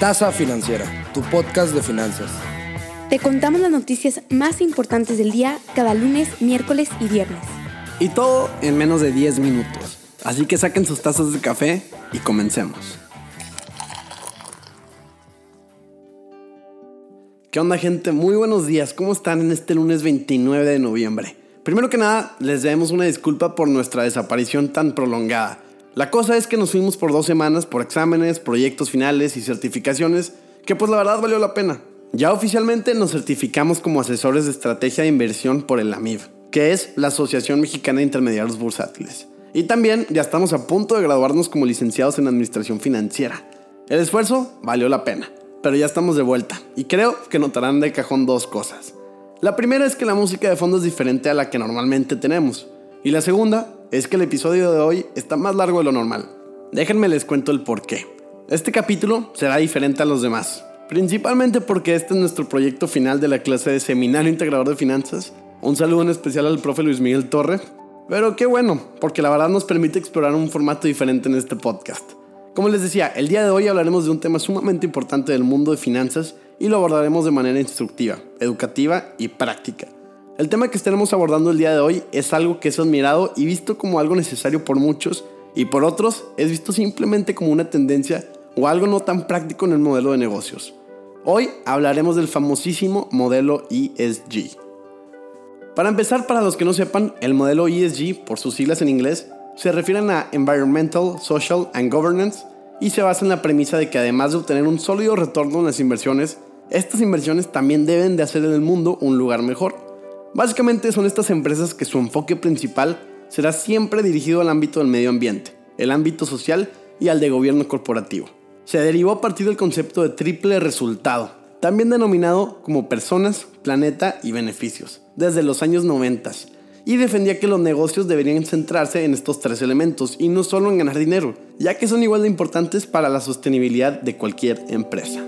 Tasa Financiera, tu podcast de finanzas. Te contamos las noticias más importantes del día cada lunes, miércoles y viernes. Y todo en menos de 10 minutos. Así que saquen sus tazas de café y comencemos. ¿Qué onda gente? Muy buenos días. ¿Cómo están en este lunes 29 de noviembre? Primero que nada, les debemos una disculpa por nuestra desaparición tan prolongada. La cosa es que nos fuimos por dos semanas por exámenes, proyectos finales y certificaciones, que pues la verdad valió la pena. Ya oficialmente nos certificamos como asesores de estrategia de inversión por el AMIB, que es la Asociación Mexicana de Intermediarios Bursátiles. Y también ya estamos a punto de graduarnos como licenciados en Administración Financiera. El esfuerzo valió la pena, pero ya estamos de vuelta y creo que notarán de cajón dos cosas. La primera es que la música de fondo es diferente a la que normalmente tenemos. Y la segunda es que el episodio de hoy está más largo de lo normal. Déjenme les cuento el por qué. Este capítulo será diferente a los demás, principalmente porque este es nuestro proyecto final de la clase de Seminario Integrador de Finanzas. Un saludo en especial al profe Luis Miguel Torre. Pero qué bueno, porque la verdad nos permite explorar un formato diferente en este podcast. Como les decía, el día de hoy hablaremos de un tema sumamente importante del mundo de finanzas y lo abordaremos de manera instructiva, educativa y práctica. El tema que estaremos abordando el día de hoy es algo que es admirado y visto como algo necesario por muchos y por otros es visto simplemente como una tendencia o algo no tan práctico en el modelo de negocios. Hoy hablaremos del famosísimo modelo ESG. Para empezar, para los que no sepan, el modelo ESG, por sus siglas en inglés, se refieren a Environmental, Social and Governance y se basa en la premisa de que además de obtener un sólido retorno en las inversiones, estas inversiones también deben de hacer del mundo un lugar mejor. Básicamente son estas empresas que su enfoque principal será siempre dirigido al ámbito del medio ambiente, el ámbito social y al de gobierno corporativo. Se derivó a partir del concepto de triple resultado, también denominado como personas, planeta y beneficios, desde los años 90, y defendía que los negocios deberían centrarse en estos tres elementos y no solo en ganar dinero, ya que son igual de importantes para la sostenibilidad de cualquier empresa.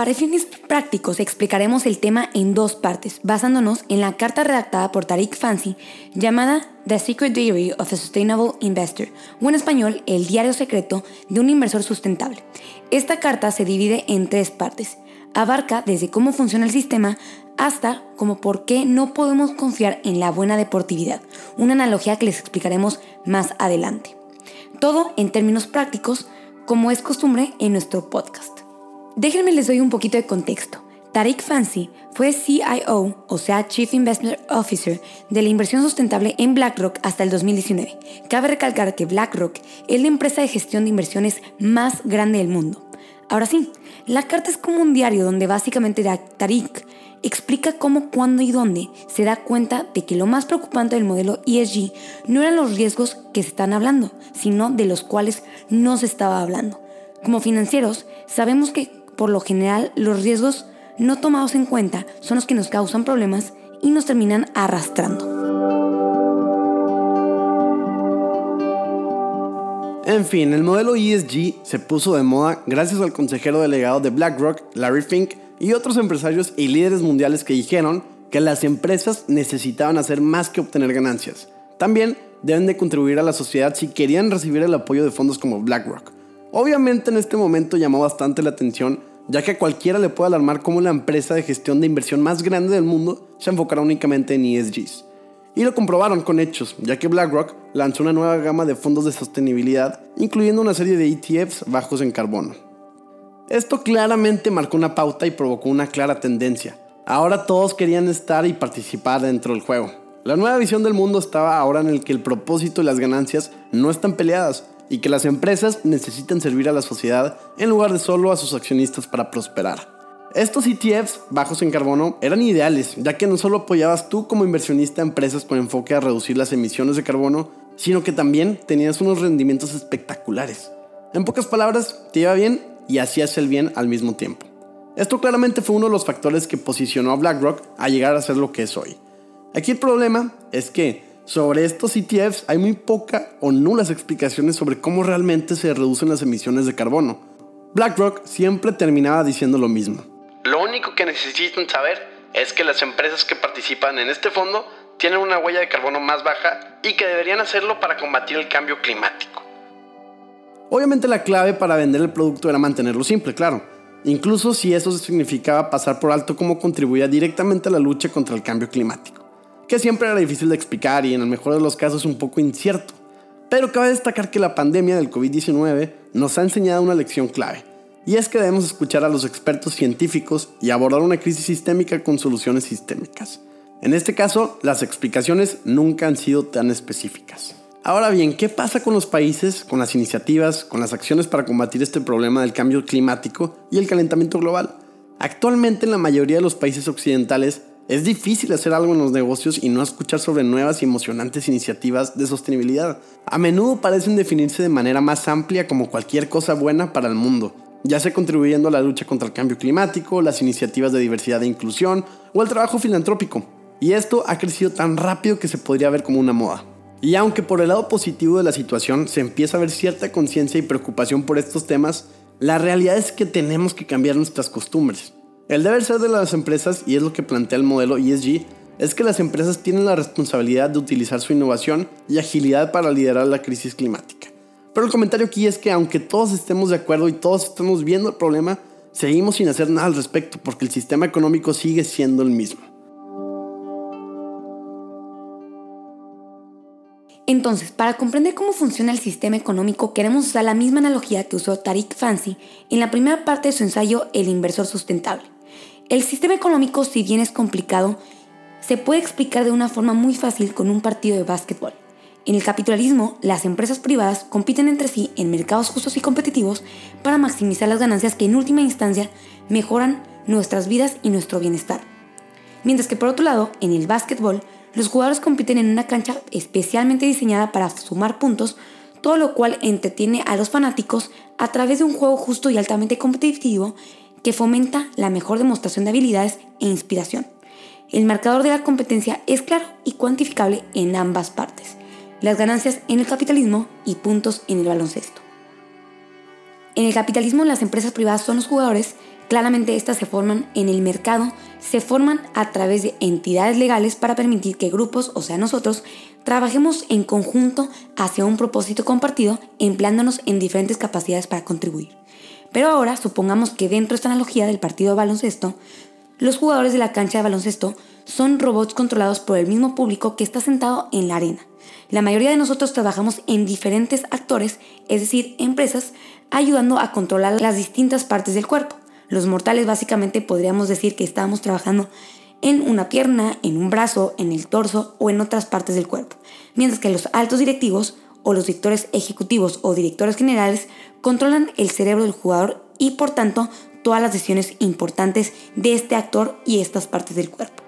Para fines prácticos explicaremos el tema en dos partes, basándonos en la carta redactada por Tariq Fancy llamada The Secret Diary of a Sustainable Investor, o en español, El diario secreto de un inversor sustentable. Esta carta se divide en tres partes. Abarca desde cómo funciona el sistema hasta como por qué no podemos confiar en la buena deportividad, una analogía que les explicaremos más adelante. Todo en términos prácticos, como es costumbre en nuestro podcast. Déjenme les doy un poquito de contexto. Tariq Fancy fue CIO, o sea, Chief Investment Officer, de la inversión sustentable en BlackRock hasta el 2019. Cabe recalcar que BlackRock es la empresa de gestión de inversiones más grande del mundo. Ahora sí, la carta es como un diario donde básicamente Tariq explica cómo, cuándo y dónde se da cuenta de que lo más preocupante del modelo ESG no eran los riesgos que se están hablando, sino de los cuales no se estaba hablando. Como financieros, sabemos que por lo general los riesgos no tomados en cuenta son los que nos causan problemas y nos terminan arrastrando. En fin, el modelo ESG se puso de moda gracias al consejero delegado de BlackRock, Larry Fink, y otros empresarios y líderes mundiales que dijeron que las empresas necesitaban hacer más que obtener ganancias. También deben de contribuir a la sociedad si querían recibir el apoyo de fondos como BlackRock. Obviamente en este momento llamó bastante la atención ya que a cualquiera le puede alarmar cómo la empresa de gestión de inversión más grande del mundo se enfocará únicamente en ESGs. Y lo comprobaron con hechos, ya que BlackRock lanzó una nueva gama de fondos de sostenibilidad, incluyendo una serie de ETFs bajos en carbono. Esto claramente marcó una pauta y provocó una clara tendencia. Ahora todos querían estar y participar dentro del juego. La nueva visión del mundo estaba ahora en el que el propósito y las ganancias no están peleadas, y que las empresas necesitan servir a la sociedad en lugar de solo a sus accionistas para prosperar. Estos ETFs bajos en carbono eran ideales, ya que no solo apoyabas tú como inversionista a empresas con enfoque a reducir las emisiones de carbono, sino que también tenías unos rendimientos espectaculares. En pocas palabras, te iba bien y hacías el bien al mismo tiempo. Esto claramente fue uno de los factores que posicionó a BlackRock a llegar a ser lo que es hoy. Aquí el problema es que sobre estos ETFs hay muy poca o nulas explicaciones sobre cómo realmente se reducen las emisiones de carbono. BlackRock siempre terminaba diciendo lo mismo. Lo único que necesitan saber es que las empresas que participan en este fondo tienen una huella de carbono más baja y que deberían hacerlo para combatir el cambio climático. Obviamente la clave para vender el producto era mantenerlo simple, claro, incluso si eso significaba pasar por alto cómo contribuía directamente a la lucha contra el cambio climático, que siempre era difícil de explicar y en el mejor de los casos un poco incierto. Pero cabe destacar que la pandemia del COVID-19 nos ha enseñado una lección clave, y es que debemos escuchar a los expertos científicos y abordar una crisis sistémica con soluciones sistémicas. En este caso, las explicaciones nunca han sido tan específicas. Ahora bien, ¿qué pasa con los países, con las iniciativas, con las acciones para combatir este problema del cambio climático y el calentamiento global? Actualmente en la mayoría de los países occidentales es difícil hacer algo en los negocios y no escuchar sobre nuevas y emocionantes iniciativas de sostenibilidad. A menudo parecen definirse de manera más amplia como cualquier cosa buena para el mundo, ya sea contribuyendo a la lucha contra el cambio climático, las iniciativas de diversidad e inclusión o el trabajo filantrópico. Y esto ha crecido tan rápido que se podría ver como una moda. Y aunque por el lado positivo de la situación se empieza a ver cierta conciencia y preocupación por estos temas, la realidad es que tenemos que cambiar nuestras costumbres. El deber ser de las empresas, y es lo que plantea el modelo ESG, es que las empresas tienen la responsabilidad de utilizar su innovación y agilidad para liderar la crisis climática. Pero el comentario aquí es que aunque todos estemos de acuerdo y todos estemos viendo el problema, seguimos sin hacer nada al respecto porque el sistema económico sigue siendo el mismo. Entonces, para comprender cómo funciona el sistema económico, queremos usar la misma analogía que usó Tariq Fancy en la primera parte de su ensayo El inversor sustentable. El sistema económico, si bien es complicado, se puede explicar de una forma muy fácil con un partido de básquetbol. En el capitalismo, las empresas privadas compiten entre sí en mercados justos y competitivos para maximizar las ganancias que en última instancia mejoran nuestras vidas y nuestro bienestar. Mientras que por otro lado, en el básquetbol, los jugadores compiten en una cancha especialmente diseñada para sumar puntos, todo lo cual entretiene a los fanáticos a través de un juego justo y altamente competitivo que fomenta la mejor demostración de habilidades e inspiración. El marcador de la competencia es claro y cuantificable en ambas partes, las ganancias en el capitalismo y puntos en el baloncesto. En el capitalismo las empresas privadas son los jugadores Claramente estas se forman en el mercado, se forman a través de entidades legales para permitir que grupos, o sea nosotros, trabajemos en conjunto hacia un propósito compartido, empleándonos en diferentes capacidades para contribuir. Pero ahora supongamos que dentro de esta analogía del partido de baloncesto, los jugadores de la cancha de baloncesto son robots controlados por el mismo público que está sentado en la arena. La mayoría de nosotros trabajamos en diferentes actores, es decir, empresas, ayudando a controlar las distintas partes del cuerpo. Los mortales básicamente podríamos decir que estábamos trabajando en una pierna, en un brazo, en el torso o en otras partes del cuerpo, mientras que los altos directivos o los directores ejecutivos o directores generales controlan el cerebro del jugador y por tanto todas las decisiones importantes de este actor y estas partes del cuerpo.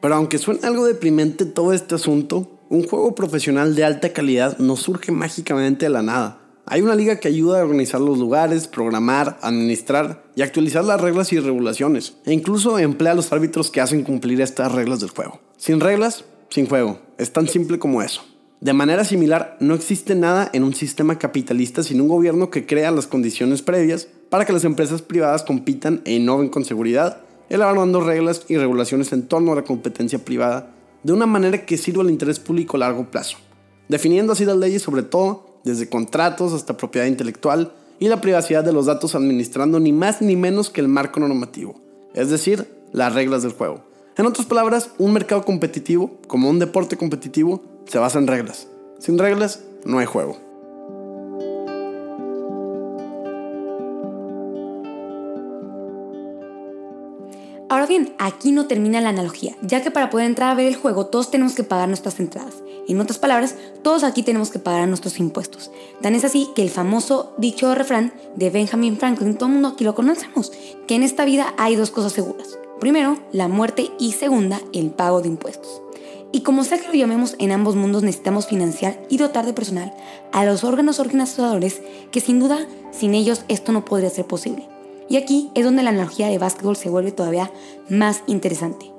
Pero aunque suene algo deprimente todo este asunto, un juego profesional de alta calidad no surge mágicamente de la nada. Hay una liga que ayuda a organizar los lugares, programar, administrar y actualizar las reglas y regulaciones, e incluso emplea a los árbitros que hacen cumplir estas reglas del juego. Sin reglas, sin juego. Es tan simple como eso. De manera similar, no existe nada en un sistema capitalista sin un gobierno que crea las condiciones previas para que las empresas privadas compitan e innoven con seguridad, elaborando reglas y regulaciones en torno a la competencia privada de una manera que sirva al interés público a largo plazo, definiendo así las leyes sobre todo, desde contratos hasta propiedad intelectual y la privacidad de los datos administrando ni más ni menos que el marco normativo, es decir, las reglas del juego. En otras palabras, un mercado competitivo, como un deporte competitivo, se basa en reglas. Sin reglas, no hay juego. Ahora bien, aquí no termina la analogía, ya que para poder entrar a ver el juego todos tenemos que pagar nuestras entradas. En otras palabras, todos aquí tenemos que pagar nuestros impuestos. Tan es así que el famoso dicho refrán de Benjamin Franklin, todo el mundo aquí lo conocemos, que en esta vida hay dos cosas seguras. Primero, la muerte y segunda, el pago de impuestos. Y como sea que lo llamemos, en ambos mundos necesitamos financiar y dotar de personal a los órganos organizadores que sin duda sin ellos esto no podría ser posible. Y aquí es donde la analogía de básquetbol se vuelve todavía más interesante.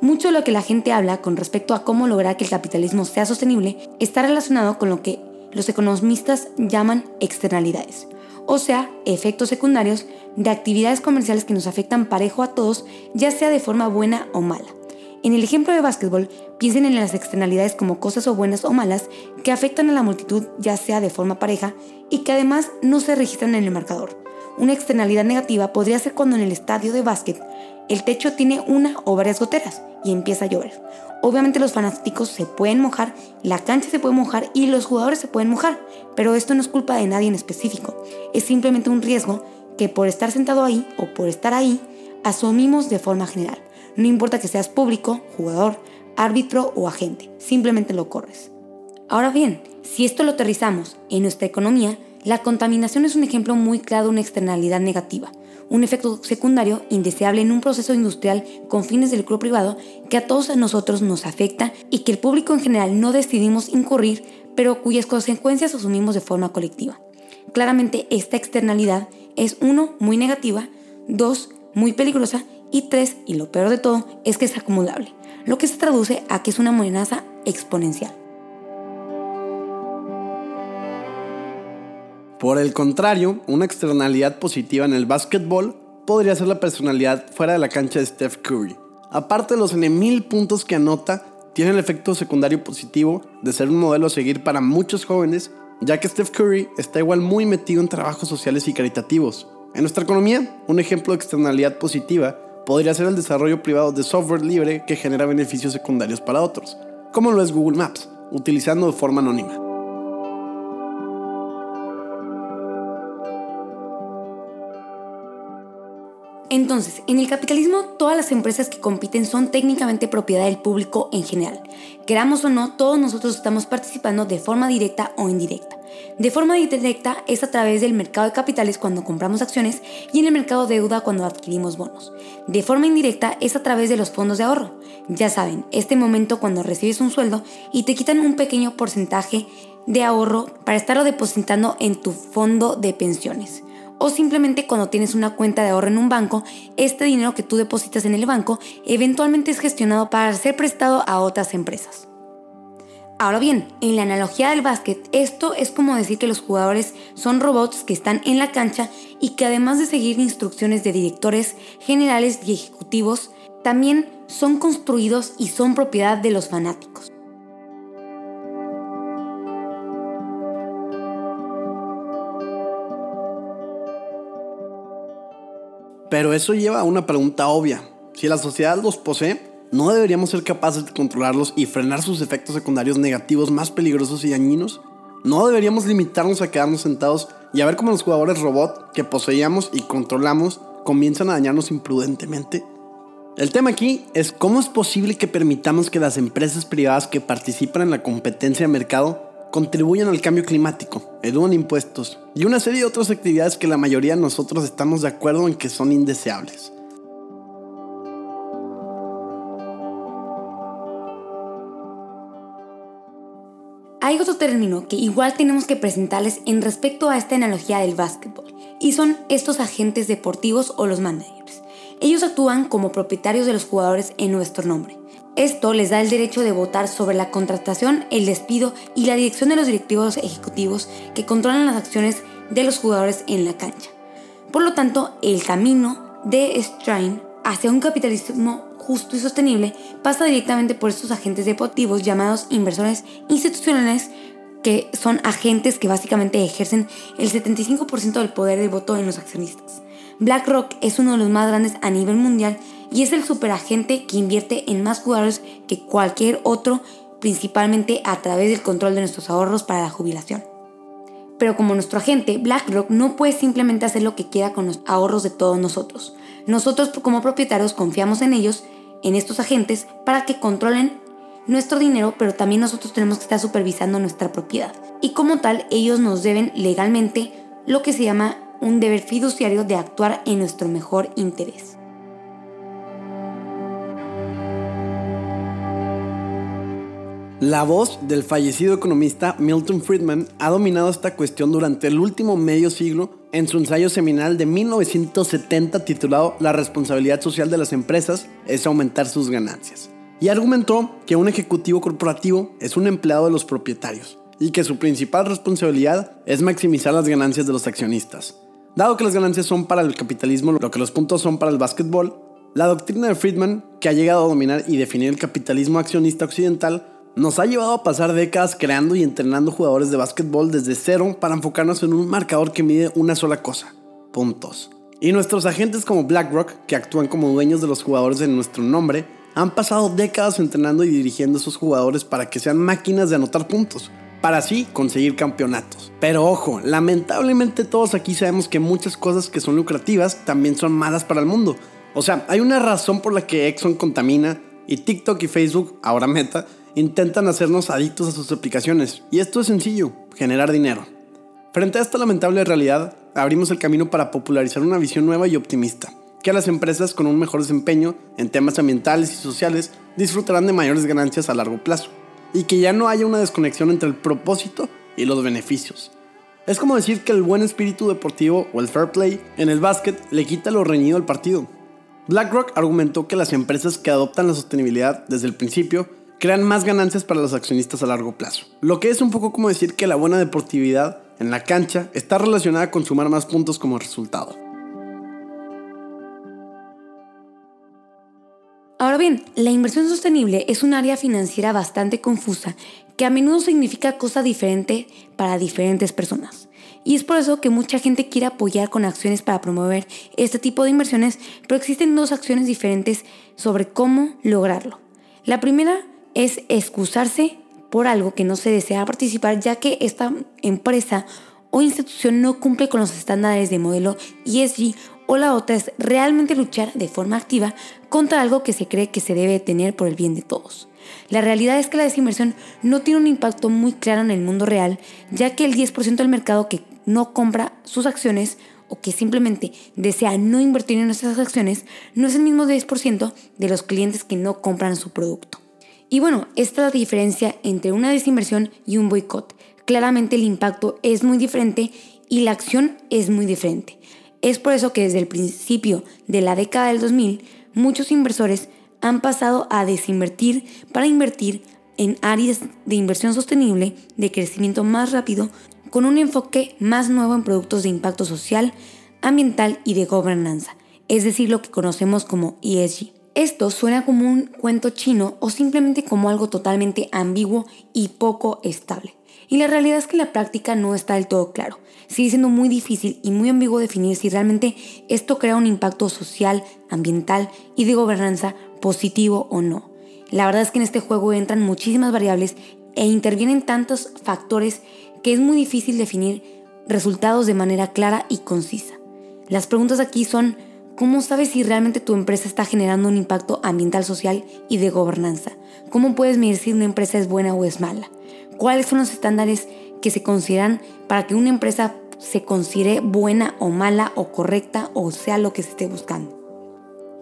Mucho de lo que la gente habla con respecto a cómo lograr que el capitalismo sea sostenible está relacionado con lo que los economistas llaman externalidades, o sea, efectos secundarios de actividades comerciales que nos afectan parejo a todos, ya sea de forma buena o mala. En el ejemplo de básquetbol, piensen en las externalidades como cosas o buenas o malas que afectan a la multitud ya sea de forma pareja y que además no se registran en el marcador. Una externalidad negativa podría ser cuando en el estadio de básquet el techo tiene una o varias goteras y empieza a llover. Obviamente los fanáticos se pueden mojar, la cancha se puede mojar y los jugadores se pueden mojar, pero esto no es culpa de nadie en específico, es simplemente un riesgo que por estar sentado ahí o por estar ahí asumimos de forma general. No importa que seas público, jugador, árbitro o agente, simplemente lo corres. Ahora bien, si esto lo aterrizamos en nuestra economía, la contaminación es un ejemplo muy claro de una externalidad negativa, un efecto secundario indeseable en un proceso industrial con fines del lucro privado que a todos nosotros nos afecta y que el público en general no decidimos incurrir, pero cuyas consecuencias asumimos de forma colectiva. Claramente esta externalidad es uno, muy negativa, dos, muy peligrosa y tres, y lo peor de todo, es que es acumulable, lo que se traduce a que es una amenaza exponencial. Por el contrario, una externalidad positiva en el básquetbol podría ser la personalidad fuera de la cancha de Steph Curry. Aparte de los mil puntos que anota, tiene el efecto secundario positivo de ser un modelo a seguir para muchos jóvenes, ya que Steph Curry está igual muy metido en trabajos sociales y caritativos. En nuestra economía, un ejemplo de externalidad positiva podría ser el desarrollo privado de software libre que genera beneficios secundarios para otros, como lo es Google Maps, utilizando de forma anónima. Entonces, en el capitalismo todas las empresas que compiten son técnicamente propiedad del público en general. Queramos o no, todos nosotros estamos participando de forma directa o indirecta. De forma directa es a través del mercado de capitales cuando compramos acciones y en el mercado de deuda cuando adquirimos bonos. De forma indirecta es a través de los fondos de ahorro. Ya saben, este momento cuando recibes un sueldo y te quitan un pequeño porcentaje de ahorro para estarlo depositando en tu fondo de pensiones. O simplemente cuando tienes una cuenta de ahorro en un banco, este dinero que tú depositas en el banco eventualmente es gestionado para ser prestado a otras empresas. Ahora bien, en la analogía del básquet, esto es como decir que los jugadores son robots que están en la cancha y que además de seguir instrucciones de directores generales y ejecutivos, también son construidos y son propiedad de los fanáticos. Pero eso lleva a una pregunta obvia. Si la sociedad los posee, ¿no deberíamos ser capaces de controlarlos y frenar sus efectos secundarios negativos más peligrosos y dañinos? ¿No deberíamos limitarnos a quedarnos sentados y a ver cómo los jugadores robot que poseíamos y controlamos comienzan a dañarnos imprudentemente? El tema aquí es cómo es posible que permitamos que las empresas privadas que participan en la competencia de mercado contribuyan al cambio climático, edúan impuestos y una serie de otras actividades que la mayoría de nosotros estamos de acuerdo en que son indeseables. Hay otro término que igual tenemos que presentarles en respecto a esta analogía del básquetbol, y son estos agentes deportivos o los managers. Ellos actúan como propietarios de los jugadores en nuestro nombre. Esto les da el derecho de votar sobre la contratación, el despido y la dirección de los directivos ejecutivos que controlan las acciones de los jugadores en la cancha. Por lo tanto, el camino de Strain hacia un capitalismo justo y sostenible pasa directamente por estos agentes deportivos llamados inversores institucionales que son agentes que básicamente ejercen el 75% del poder de voto en los accionistas. BlackRock es uno de los más grandes a nivel mundial y es el superagente que invierte en más jugadores que cualquier otro, principalmente a través del control de nuestros ahorros para la jubilación. Pero como nuestro agente, BlackRock no puede simplemente hacer lo que quiera con los ahorros de todos nosotros. Nosotros como propietarios confiamos en ellos, en estos agentes, para que controlen nuestro dinero, pero también nosotros tenemos que estar supervisando nuestra propiedad. Y como tal, ellos nos deben legalmente lo que se llama un deber fiduciario de actuar en nuestro mejor interés. La voz del fallecido economista Milton Friedman ha dominado esta cuestión durante el último medio siglo en su ensayo seminal de 1970 titulado La responsabilidad social de las empresas es aumentar sus ganancias. Y argumentó que un ejecutivo corporativo es un empleado de los propietarios y que su principal responsabilidad es maximizar las ganancias de los accionistas. Dado que las ganancias son para el capitalismo lo que los puntos son para el básquetbol, la doctrina de Friedman, que ha llegado a dominar y definir el capitalismo accionista occidental, nos ha llevado a pasar décadas creando y entrenando jugadores de básquetbol desde cero para enfocarnos en un marcador que mide una sola cosa, puntos. Y nuestros agentes como BlackRock, que actúan como dueños de los jugadores en nuestro nombre, han pasado décadas entrenando y dirigiendo a esos jugadores para que sean máquinas de anotar puntos, para así conseguir campeonatos. Pero ojo, lamentablemente todos aquí sabemos que muchas cosas que son lucrativas también son malas para el mundo. O sea, hay una razón por la que Exxon contamina y TikTok y Facebook, ahora Meta, intentan hacernos adictos a sus aplicaciones. Y esto es sencillo, generar dinero. Frente a esta lamentable realidad, abrimos el camino para popularizar una visión nueva y optimista, que las empresas con un mejor desempeño en temas ambientales y sociales disfrutarán de mayores ganancias a largo plazo, y que ya no haya una desconexión entre el propósito y los beneficios. Es como decir que el buen espíritu deportivo o el fair play en el básquet le quita lo reñido al partido. BlackRock argumentó que las empresas que adoptan la sostenibilidad desde el principio crean más ganancias para los accionistas a largo plazo. Lo que es un poco como decir que la buena deportividad en la cancha está relacionada con sumar más puntos como resultado. Ahora bien, la inversión sostenible es un área financiera bastante confusa que a menudo significa cosa diferente para diferentes personas. Y es por eso que mucha gente quiere apoyar con acciones para promover este tipo de inversiones, pero existen dos acciones diferentes sobre cómo lograrlo. La primera es excusarse por algo que no se desea participar ya que esta empresa o institución no cumple con los estándares de modelo ESG o la otra es realmente luchar de forma activa contra algo que se cree que se debe tener por el bien de todos. La realidad es que la desinversión no tiene un impacto muy claro en el mundo real, ya que el 10% del mercado que no compra sus acciones o que simplemente desea no invertir en nuestras acciones no es el mismo 10% de los clientes que no compran su producto. Y bueno, esta es la diferencia entre una desinversión y un boicot. Claramente el impacto es muy diferente y la acción es muy diferente. Es por eso que desde el principio de la década del 2000, muchos inversores han pasado a desinvertir para invertir en áreas de inversión sostenible, de crecimiento más rápido, con un enfoque más nuevo en productos de impacto social, ambiental y de gobernanza, es decir, lo que conocemos como ESG. Esto suena como un cuento chino o simplemente como algo totalmente ambiguo y poco estable. Y la realidad es que la práctica no está del todo claro. Sigue siendo muy difícil y muy ambiguo definir si realmente esto crea un impacto social, ambiental y de gobernanza positivo o no. La verdad es que en este juego entran muchísimas variables e intervienen tantos factores que es muy difícil definir resultados de manera clara y concisa. Las preguntas aquí son ¿Cómo sabes si realmente tu empresa está generando un impacto ambiental, social y de gobernanza? ¿Cómo puedes medir si una empresa es buena o es mala? ¿Cuáles son los estándares que se consideran para que una empresa se considere buena o mala o correcta o sea lo que se esté buscando?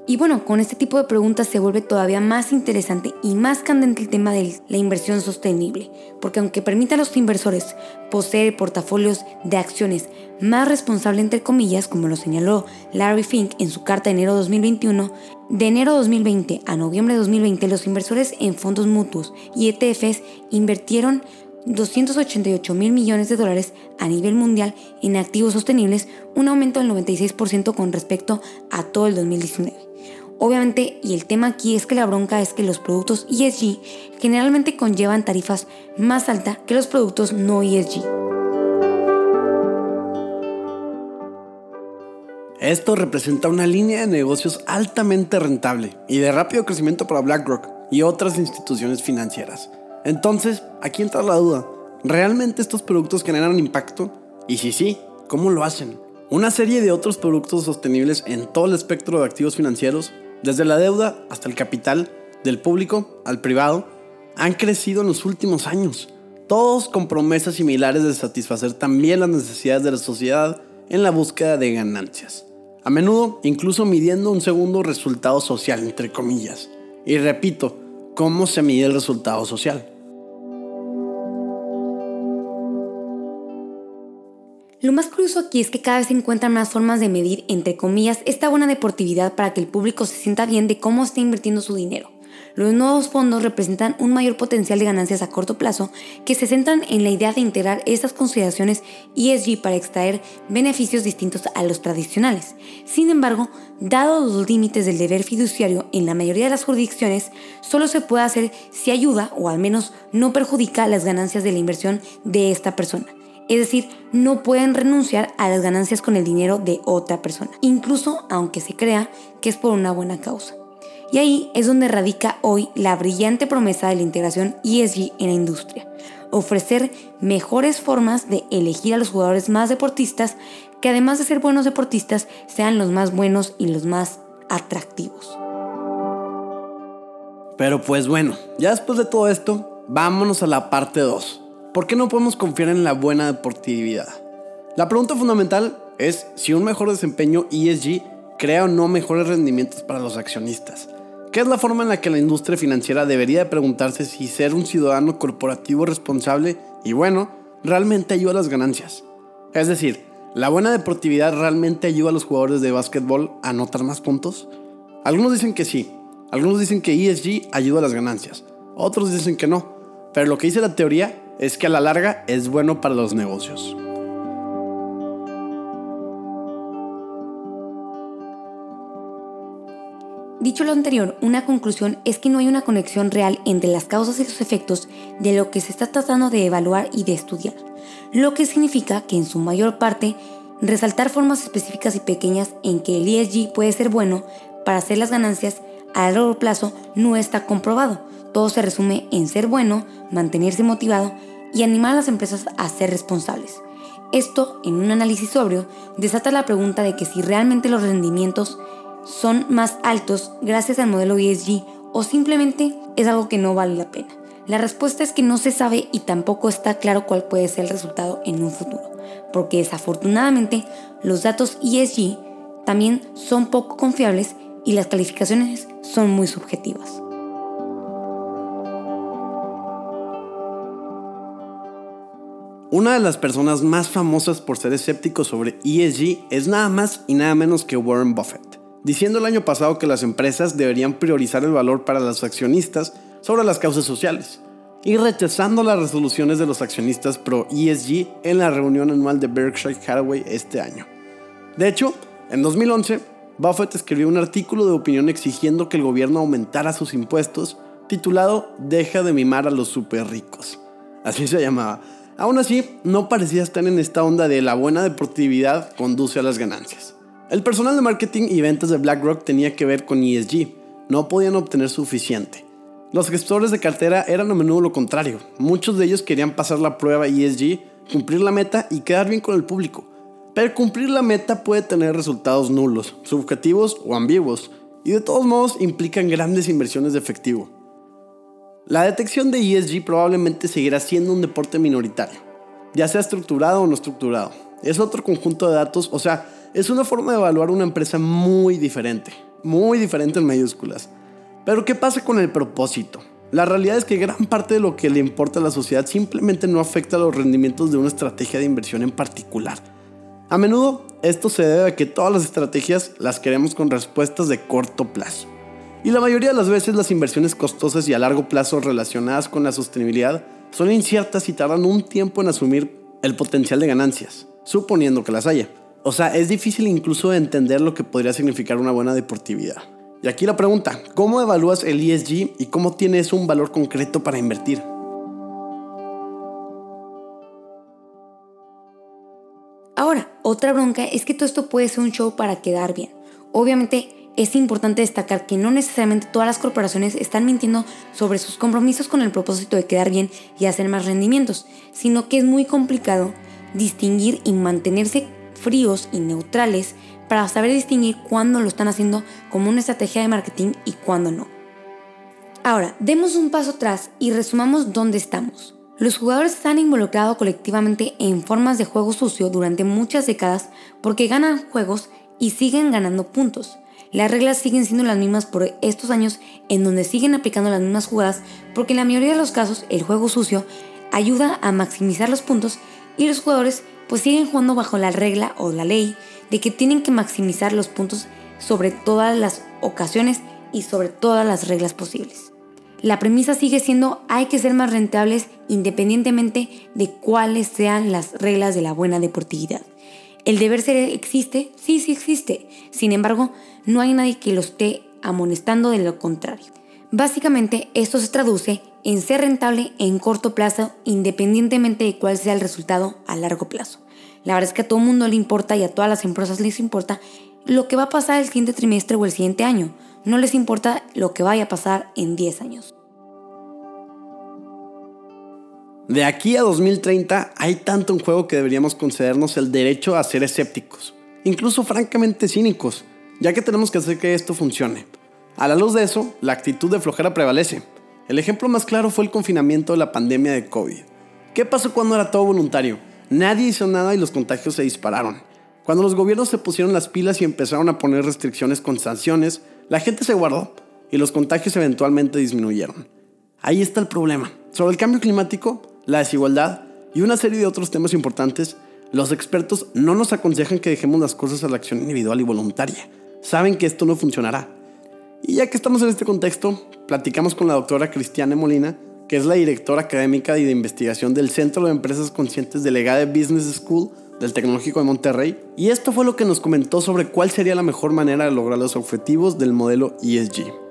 Y bueno, con este tipo de preguntas se vuelve todavía más interesante y más candente el tema de la inversión sostenible, porque aunque permite a los inversores poseer portafolios de acciones más responsables entre comillas, como lo señaló Larry Fink en su carta de enero 2021, de enero 2020 a noviembre de 2020 los inversores en fondos mutuos y ETFs invirtieron 288 mil millones de dólares a nivel mundial en activos sostenibles, un aumento del 96% con respecto a todo el 2019. Obviamente, y el tema aquí es que la bronca es que los productos ESG generalmente conllevan tarifas más altas que los productos no ESG. Esto representa una línea de negocios altamente rentable y de rápido crecimiento para BlackRock y otras instituciones financieras. Entonces, aquí entra la duda. ¿Realmente estos productos generan impacto? Y si sí, ¿cómo lo hacen? Una serie de otros productos sostenibles en todo el espectro de activos financieros desde la deuda hasta el capital, del público al privado, han crecido en los últimos años, todos con promesas similares de satisfacer también las necesidades de la sociedad en la búsqueda de ganancias. A menudo incluso midiendo un segundo resultado social, entre comillas. Y repito, ¿cómo se mide el resultado social? Lo más curioso aquí es que cada vez se encuentran más formas de medir, entre comillas, esta buena deportividad para que el público se sienta bien de cómo está invirtiendo su dinero. Los nuevos fondos representan un mayor potencial de ganancias a corto plazo que se centran en la idea de integrar estas consideraciones ESG para extraer beneficios distintos a los tradicionales. Sin embargo, dados los límites del deber fiduciario en la mayoría de las jurisdicciones, solo se puede hacer si ayuda o al menos no perjudica las ganancias de la inversión de esta persona. Es decir, no pueden renunciar a las ganancias con el dinero de otra persona, incluso aunque se crea que es por una buena causa. Y ahí es donde radica hoy la brillante promesa de la integración ESG en la industria. Ofrecer mejores formas de elegir a los jugadores más deportistas que además de ser buenos deportistas sean los más buenos y los más atractivos. Pero pues bueno, ya después de todo esto, vámonos a la parte 2. ¿Por qué no podemos confiar en la buena deportividad? La pregunta fundamental es si un mejor desempeño ESG crea o no mejores rendimientos para los accionistas. ¿Qué es la forma en la que la industria financiera debería de preguntarse si ser un ciudadano corporativo responsable y bueno realmente ayuda a las ganancias? Es decir, ¿la buena deportividad realmente ayuda a los jugadores de básquetbol a anotar más puntos? Algunos dicen que sí, algunos dicen que ESG ayuda a las ganancias, otros dicen que no, pero lo que dice la teoría es que a la larga es bueno para los negocios. Dicho lo anterior, una conclusión es que no hay una conexión real entre las causas y los efectos de lo que se está tratando de evaluar y de estudiar, lo que significa que en su mayor parte resaltar formas específicas y pequeñas en que el ESG puede ser bueno para hacer las ganancias a largo plazo no está comprobado. Todo se resume en ser bueno, mantenerse motivado y animar a las empresas a ser responsables. Esto, en un análisis sobrio, desata la pregunta de que si realmente los rendimientos son más altos gracias al modelo ESG o simplemente es algo que no vale la pena? La respuesta es que no se sabe y tampoco está claro cuál puede ser el resultado en un futuro, porque desafortunadamente los datos ESG también son poco confiables y las calificaciones son muy subjetivas. Una de las personas más famosas por ser escéptico sobre ESG es nada más y nada menos que Warren Buffett diciendo el año pasado que las empresas deberían priorizar el valor para los accionistas sobre las causas sociales, y rechazando las resoluciones de los accionistas pro ESG en la reunión anual de Berkshire Hathaway este año. De hecho, en 2011, Buffett escribió un artículo de opinión exigiendo que el gobierno aumentara sus impuestos, titulado Deja de mimar a los super ricos. Así se llamaba. Aún así, no parecía estar en esta onda de la buena deportividad conduce a las ganancias. El personal de marketing y ventas de BlackRock tenía que ver con ESG. No podían obtener suficiente. Los gestores de cartera eran a menudo lo contrario. Muchos de ellos querían pasar la prueba ESG, cumplir la meta y quedar bien con el público. Pero cumplir la meta puede tener resultados nulos, subjetivos o ambiguos, y de todos modos implican grandes inversiones de efectivo. La detección de ESG probablemente seguirá siendo un deporte minoritario, ya sea estructurado o no estructurado. Es otro conjunto de datos, o sea, es una forma de evaluar una empresa muy diferente, muy diferente en mayúsculas. Pero ¿qué pasa con el propósito? La realidad es que gran parte de lo que le importa a la sociedad simplemente no afecta a los rendimientos de una estrategia de inversión en particular. A menudo esto se debe a que todas las estrategias las queremos con respuestas de corto plazo. Y la mayoría de las veces las inversiones costosas y a largo plazo relacionadas con la sostenibilidad son inciertas y tardan un tiempo en asumir el potencial de ganancias, suponiendo que las haya. O sea, es difícil incluso entender lo que podría significar una buena deportividad. Y aquí la pregunta, ¿cómo evalúas el ESG y cómo tienes un valor concreto para invertir? Ahora, otra bronca es que todo esto puede ser un show para quedar bien. Obviamente, es importante destacar que no necesariamente todas las corporaciones están mintiendo sobre sus compromisos con el propósito de quedar bien y hacer más rendimientos, sino que es muy complicado distinguir y mantenerse fríos y neutrales para saber distinguir cuándo lo están haciendo como una estrategia de marketing y cuándo no. Ahora, demos un paso atrás y resumamos dónde estamos. Los jugadores se han involucrado colectivamente en formas de juego sucio durante muchas décadas porque ganan juegos y siguen ganando puntos. Las reglas siguen siendo las mismas por estos años en donde siguen aplicando las mismas jugadas porque en la mayoría de los casos el juego sucio ayuda a maximizar los puntos y los jugadores pues siguen jugando bajo la regla o la ley de que tienen que maximizar los puntos sobre todas las ocasiones y sobre todas las reglas posibles. La premisa sigue siendo hay que ser más rentables independientemente de cuáles sean las reglas de la buena deportividad. El deber ser existe, sí, sí existe. Sin embargo, no hay nadie que lo esté amonestando de lo contrario. Básicamente, esto se traduce en ser rentable en corto plazo independientemente de cuál sea el resultado a largo plazo. La verdad es que a todo el mundo le importa y a todas las empresas les importa lo que va a pasar el siguiente trimestre o el siguiente año. No les importa lo que vaya a pasar en 10 años. De aquí a 2030 hay tanto en juego que deberíamos concedernos el derecho a ser escépticos, incluso francamente cínicos, ya que tenemos que hacer que esto funcione. A la luz de eso, la actitud de flojera prevalece. El ejemplo más claro fue el confinamiento de la pandemia de COVID. ¿Qué pasó cuando era todo voluntario? Nadie hizo nada y los contagios se dispararon. Cuando los gobiernos se pusieron las pilas y empezaron a poner restricciones con sanciones, la gente se guardó y los contagios eventualmente disminuyeron. Ahí está el problema. Sobre el cambio climático, la desigualdad y una serie de otros temas importantes, los expertos no nos aconsejan que dejemos las cosas a la acción individual y voluntaria. Saben que esto no funcionará. Y ya que estamos en este contexto, platicamos con la doctora Cristiane Molina, que es la directora académica y de investigación del Centro de Empresas Conscientes de Legade Business School del Tecnológico de Monterrey, y esto fue lo que nos comentó sobre cuál sería la mejor manera de lograr los objetivos del modelo ESG.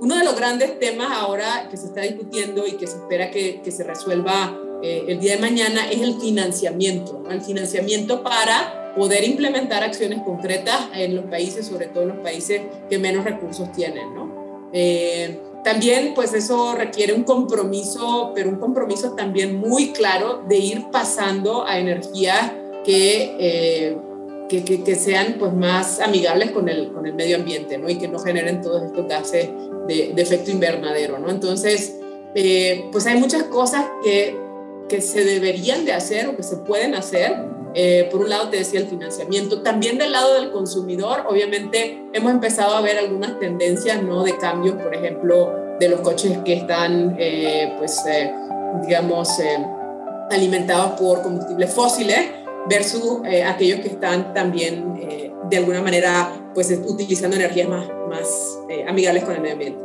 Uno de los grandes temas ahora que se está discutiendo y que se espera que, que se resuelva eh, el día de mañana es el financiamiento, el financiamiento para poder implementar acciones concretas en los países, sobre todo en los países que menos recursos tienen, ¿no? Eh, también, pues eso requiere un compromiso, pero un compromiso también muy claro de ir pasando a energías eh, que, que, que, sean pues más amigables con el, con el medio ambiente, ¿no? Y que no generen todos estos gases de, de efecto invernadero, ¿no? Entonces, eh, pues hay muchas cosas que, que se deberían de hacer o que se pueden hacer. Eh, por un lado, te decía el financiamiento. También del lado del consumidor, obviamente, hemos empezado a ver algunas tendencias, ¿no? De cambios, por ejemplo, de los coches que están, pues, digamos, alimentados por combustibles fósiles versus eh, aquellos que están también eh, de alguna manera pues utilizando energías más, más eh, amigables con el medio ambiente.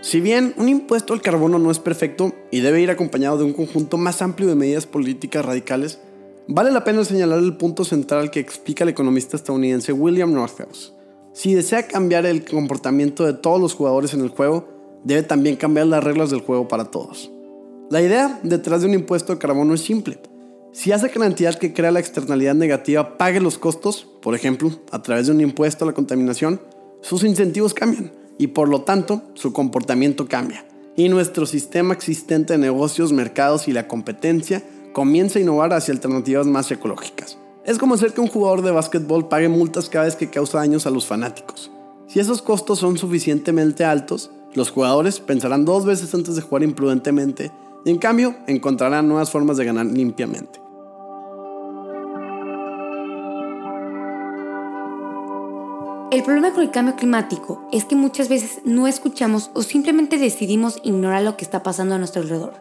Si bien un impuesto al carbono no es perfecto y debe ir acompañado de un conjunto más amplio de medidas políticas radicales, vale la pena señalar el punto central que explica el economista estadounidense William Northhouse. Si desea cambiar el comportamiento de todos los jugadores en el juego, debe también cambiar las reglas del juego para todos. La idea detrás de un impuesto al carbono es simple si hace que la entidad que crea la externalidad negativa pague los costos, por ejemplo, a través de un impuesto a la contaminación, sus incentivos cambian y por lo tanto su comportamiento cambia. Y nuestro sistema existente de negocios, mercados y la competencia comienza a innovar hacia alternativas más ecológicas. Es como hacer que un jugador de básquetbol pague multas cada vez que causa daños a los fanáticos. Si esos costos son suficientemente altos, los jugadores pensarán dos veces antes de jugar imprudentemente y en cambio encontrarán nuevas formas de ganar limpiamente. El problema con el cambio climático es que muchas veces no escuchamos o simplemente decidimos ignorar lo que está pasando a nuestro alrededor.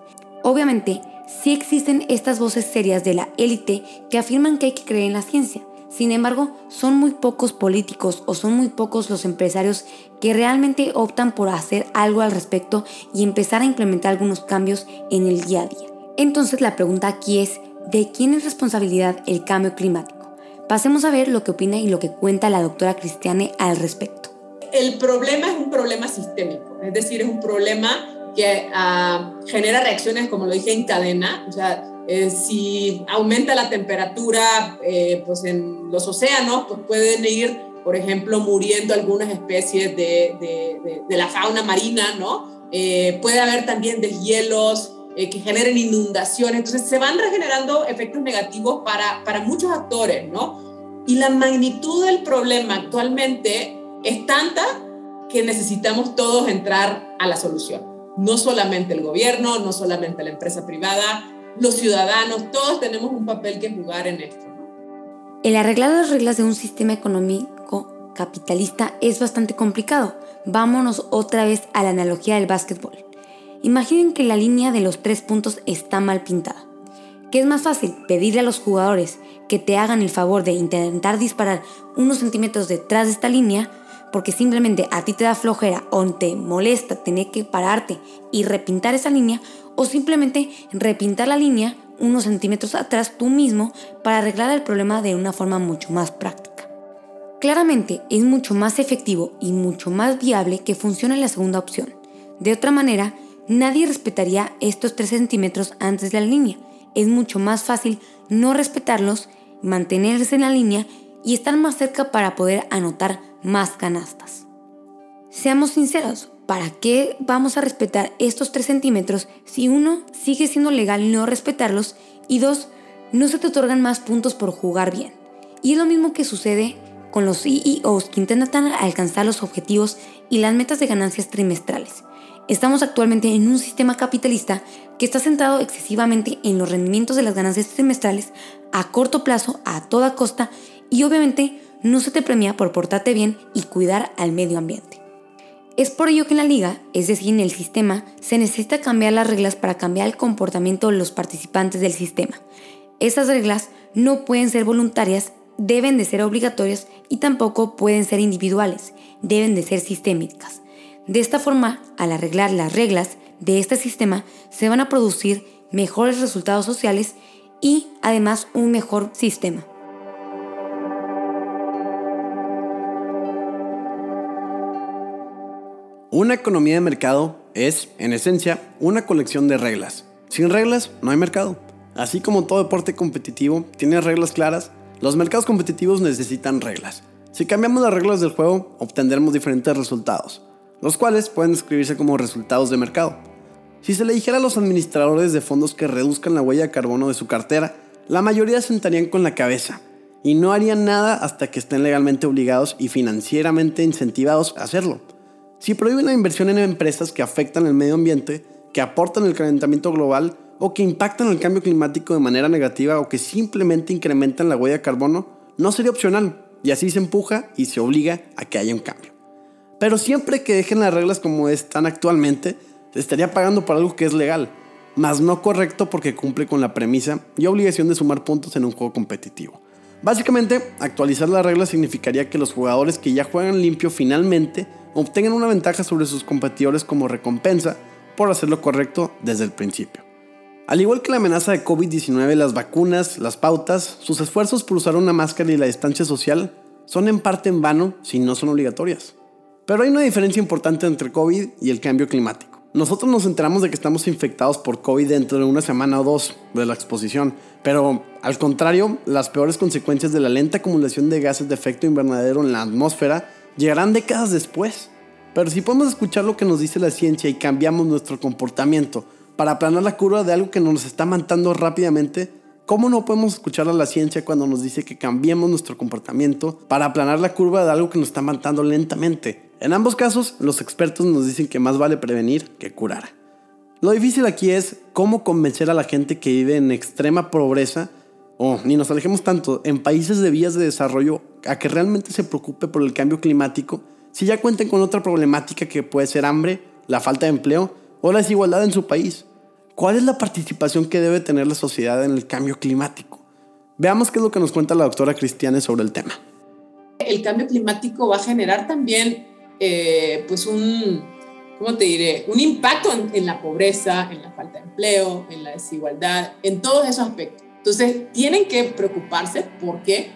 Obviamente, sí existen estas voces serias de la élite que afirman que hay que creer en la ciencia. Sin embargo, son muy pocos políticos o son muy pocos los empresarios que realmente optan por hacer algo al respecto y empezar a implementar algunos cambios en el día a día. Entonces la pregunta aquí es, ¿de quién es responsabilidad el cambio climático? Pasemos a ver lo que opina y lo que cuenta la doctora Cristiane al respecto. El problema es un problema sistémico, es decir, es un problema que uh, genera reacciones, como lo dije, en cadena. Eh, si aumenta la temperatura eh, pues en los océanos, pues pueden ir, por ejemplo, muriendo algunas especies de, de, de, la fauna marina, ¿no? Eh, puede haber también deshielos eh, que generen inundaciones. Entonces se van regenerando efectos negativos para, para muchos actores, ¿no? Y la magnitud del problema actualmente es tanta que necesitamos todos entrar a la solución. No solamente el gobierno, no solamente la empresa privada, los ciudadanos, todos tenemos un papel que jugar en esto. El arreglar las reglas de un sistema económico capitalista es bastante complicado. Vámonos otra vez a la analogía del básquetbol. Imaginen que la línea de los tres puntos está mal pintada. ¿Qué es más fácil? Pedirle a los jugadores que te hagan el favor de intentar disparar unos centímetros detrás de esta línea porque simplemente a ti te da flojera o te molesta tener que pararte y repintar esa línea o simplemente repintar la línea unos centímetros atrás tú mismo para arreglar el problema de una forma mucho más práctica. Claramente es mucho más efectivo y mucho más viable que funcione la segunda opción. De otra manera, nadie respetaría estos 3 centímetros antes de la línea. Es mucho más fácil no respetarlos, mantenerse en la línea y estar más cerca para poder anotar más canastas. Seamos sinceros, ¿para qué vamos a respetar estos 3 centímetros si uno sigue siendo legal no respetarlos y dos, no se te otorgan más puntos por jugar bien? Y es lo mismo que sucede con los CEOs que intentan alcanzar los objetivos y las metas de ganancias trimestrales. Estamos actualmente en un sistema capitalista que está centrado excesivamente en los rendimientos de las ganancias trimestrales a corto plazo, a toda costa, y obviamente no se te premia por portarte bien y cuidar al medio ambiente. Es por ello que en la liga, es decir, en el sistema, se necesita cambiar las reglas para cambiar el comportamiento de los participantes del sistema. Esas reglas no pueden ser voluntarias, deben de ser obligatorias y tampoco pueden ser individuales, deben de ser sistémicas. De esta forma, al arreglar las reglas de este sistema, se van a producir mejores resultados sociales y además un mejor sistema. Una economía de mercado es, en esencia, una colección de reglas. Sin reglas no hay mercado. Así como todo deporte competitivo tiene reglas claras, los mercados competitivos necesitan reglas. Si cambiamos las reglas del juego, obtendremos diferentes resultados, los cuales pueden describirse como resultados de mercado. Si se le dijera a los administradores de fondos que reduzcan la huella de carbono de su cartera, la mayoría sentarían con la cabeza y no harían nada hasta que estén legalmente obligados y financieramente incentivados a hacerlo. Si prohíben la inversión en empresas que afectan el medio ambiente, que aportan el calentamiento global o que impactan el cambio climático de manera negativa o que simplemente incrementan la huella de carbono, no sería opcional y así se empuja y se obliga a que haya un cambio. Pero siempre que dejen las reglas como están actualmente, se estaría pagando por algo que es legal, más no correcto porque cumple con la premisa y obligación de sumar puntos en un juego competitivo. Básicamente, actualizar las reglas significaría que los jugadores que ya juegan limpio finalmente obtengan una ventaja sobre sus competidores como recompensa por hacer lo correcto desde el principio. Al igual que la amenaza de COVID-19, las vacunas, las pautas, sus esfuerzos por usar una máscara y la distancia social son en parte en vano si no son obligatorias. Pero hay una diferencia importante entre COVID y el cambio climático. Nosotros nos enteramos de que estamos infectados por COVID dentro de una semana o dos de la exposición, pero al contrario, las peores consecuencias de la lenta acumulación de gases de efecto invernadero en la atmósfera llegarán décadas después. Pero si podemos escuchar lo que nos dice la ciencia y cambiamos nuestro comportamiento para aplanar la curva de algo que nos está matando rápidamente, ¿cómo no podemos escuchar a la ciencia cuando nos dice que cambiemos nuestro comportamiento para aplanar la curva de algo que nos está matando lentamente? En ambos casos, los expertos nos dicen que más vale prevenir que curar. Lo difícil aquí es cómo convencer a la gente que vive en extrema pobreza, o ni nos alejemos tanto, en países de vías de desarrollo, a que realmente se preocupe por el cambio climático, si ya cuentan con otra problemática que puede ser hambre, la falta de empleo o la desigualdad en su país. ¿Cuál es la participación que debe tener la sociedad en el cambio climático? Veamos qué es lo que nos cuenta la doctora Cristiane sobre el tema. El cambio climático va a generar también eh, pues un, ¿cómo te diré? Un impacto en, la pobreza, en la falta de empleo, en la desigualdad, en todos esos aspectos. Entonces, tienen que preocuparse porque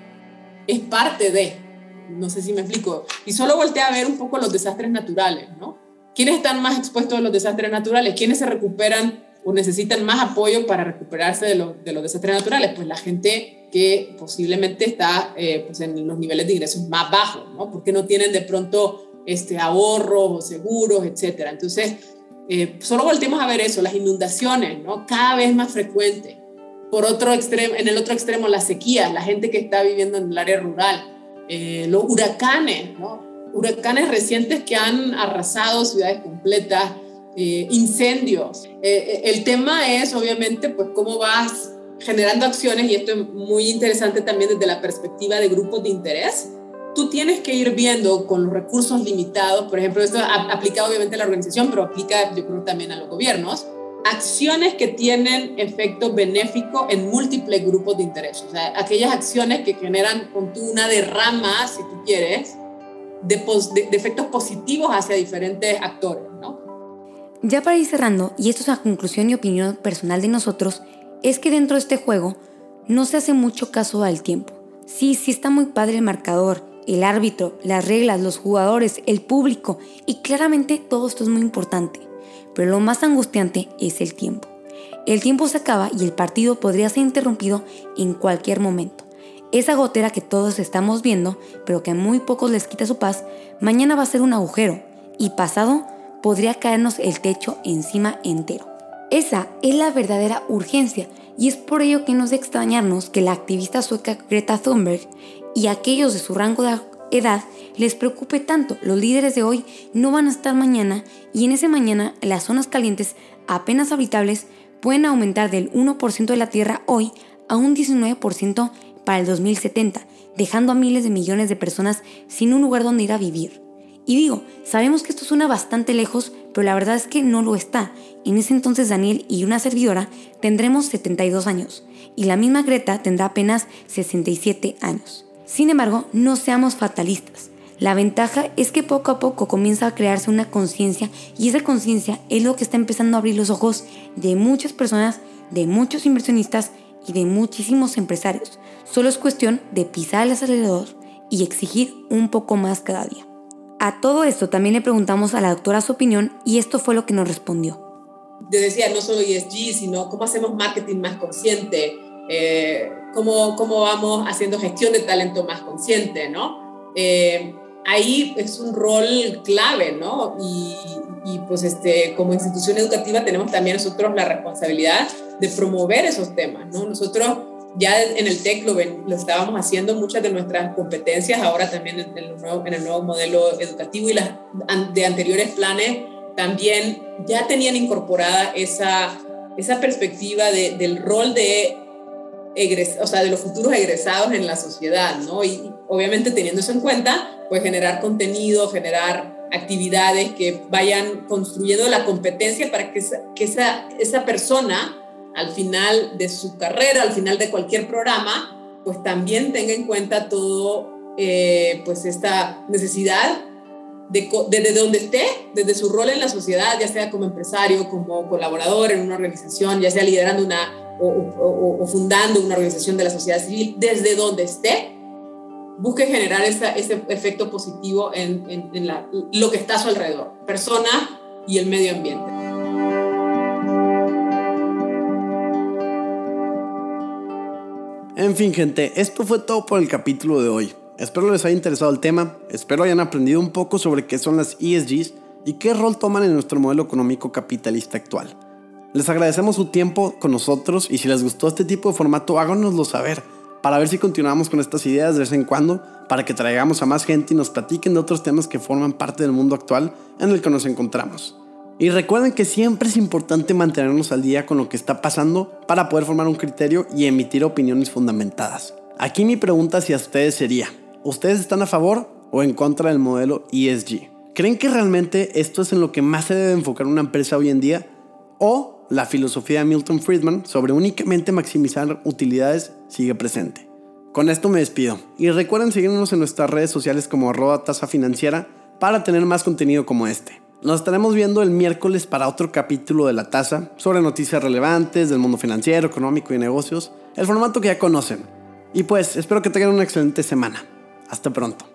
es parte de, no sé si me explico, y solo voltea a ver un poco los desastres naturales, ¿no? ¿Quiénes están más expuestos a los desastres naturales? ¿Quiénes se recuperan o necesitan más apoyo para recuperarse de, de los desastres naturales? Pues la gente que posiblemente está eh, pues en los niveles de ingresos más bajos, ¿no? Porque no tienen de pronto este, ahorros o seguros, etcétera. Entonces, eh, solo volteemos a ver eso, las inundaciones, ¿no? Cada vez más frecuentes. Por otro extremo, en el otro extremo, las sequías, la gente que está viviendo en el área rural, eh, los huracanes, ¿no? Huracanes recientes que han arrasado ciudades completas, eh, incendios. el tema es, obviamente, pues cómo vas generando acciones, y esto es muy interesante también desde la perspectiva de grupos de interés, tú tienes que ir viendo con los recursos limitados, por ejemplo, esto ha aplicado obviamente a la organización, pero aplica yo creo también a los gobiernos, acciones que tienen efecto benéfico en múltiples grupos de interés, o sea, aquellas acciones que generan con tú una derrama, si tú quieres, de, efectos positivos hacia diferentes actores. ¿no? Ya para ir cerrando, y esto es una conclusión y opinión personal de nosotros, es que dentro de este juego no se hace mucho caso al tiempo. Sí, sí está muy padre el marcador, el árbitro, las reglas, los jugadores, el público, y claramente todo esto es muy importante. Pero lo más angustiante es el tiempo. El tiempo se acaba y el partido podría ser interrumpido en cualquier momento. Esa gotera que todos estamos viendo, pero que a muy pocos les quita su paz, mañana va a ser un agujero y pasado podría caernos el techo encima entero. Esa es la verdadera urgencia y es por ello que no es extrañarnos que la activista sueca Greta Thunberg y aquellos de su rango de edad les preocupe tanto. Los líderes de hoy no van a estar mañana y en ese mañana las zonas calientes apenas habitables pueden aumentar del 1% de la Tierra hoy a un 19% para el 2070, dejando a miles de millones de personas sin un lugar donde ir a vivir. Y digo, sabemos que esto suena bastante lejos, pero la verdad es que no lo está. En ese entonces Daniel y una servidora tendremos 72 años y la misma Greta tendrá apenas 67 años. Sin embargo, no seamos fatalistas. La ventaja es que poco a poco comienza a crearse una conciencia y esa conciencia es lo que está empezando a abrir los ojos de muchas personas, de muchos inversionistas y de muchísimos empresarios. Solo es cuestión de pisar el acelerador y exigir un poco más cada día. A todo esto también le preguntamos a la doctora su opinión y esto fue lo que nos respondió. Te decía, no solo ESG, sino cómo hacemos marketing más consciente, eh, cómo, cómo vamos haciendo gestión de talento más consciente, ¿no? Eh, ahí es un rol clave, ¿no? Y, y, pues este, como institución educativa tenemos también nosotros la responsabilidad de promover esos temas, ¿no? Nosotros ya en el TEC lo, lo estábamos haciendo, muchas de nuestras competencias, ahora también en el nuevo, en el nuevo modelo educativo y las de anteriores planes también ya tenían incorporada esa, esa perspectiva de, del rol de, egres, o sea, de los futuros egresados en la sociedad, ¿no? Y obviamente teniendo eso en cuenta, pues generar contenido, generar actividades que vayan construyendo la competencia para que que esa, esa persona al final de su carrera, al final de cualquier programa, pues también tenga en cuenta todo, eh, pues esta necesidad de, desde donde esté, desde su rol en la sociedad, ya sea como empresario, como colaborador en una organización, ya sea liderando una o, fundando una organización de la sociedad civil, desde donde esté, busque generar ese efecto positivo en, en lo que está a su alrededor, persona y el medio ambiente. En fin, gente, esto fue todo por el capítulo de hoy. Espero les haya interesado el tema, espero hayan aprendido un poco sobre qué son las ESGs y qué rol toman en nuestro modelo económico capitalista actual. Les agradecemos su tiempo con nosotros y si les gustó este tipo de formato, háganoslo saber para ver si continuamos con estas ideas de vez en cuando, para que traigamos a más gente y nos platiquen de otros temas que forman parte del mundo actual en el que nos encontramos. Y recuerden que siempre es importante mantenernos al día con lo que está pasando para poder formar un criterio y emitir opiniones fundamentadas. Aquí mi pregunta hacia ustedes sería, ¿ustedes están a favor o en contra del modelo ESG? ¿Creen que realmente esto es en lo que más se debe enfocar una empresa hoy en día? ¿O la filosofía de Milton Friedman sobre únicamente maximizar utilidades sigue presente? Con esto me despido y recuerden seguirnos en nuestras redes sociales como arroba tasa financiera para tener más contenido como este. Nos estaremos viendo el miércoles para otro capítulo de La Taza sobre noticias relevantes del mundo financiero, económico y negocios, el formato que ya conocen. Y pues espero que tengan una excelente semana. Hasta pronto.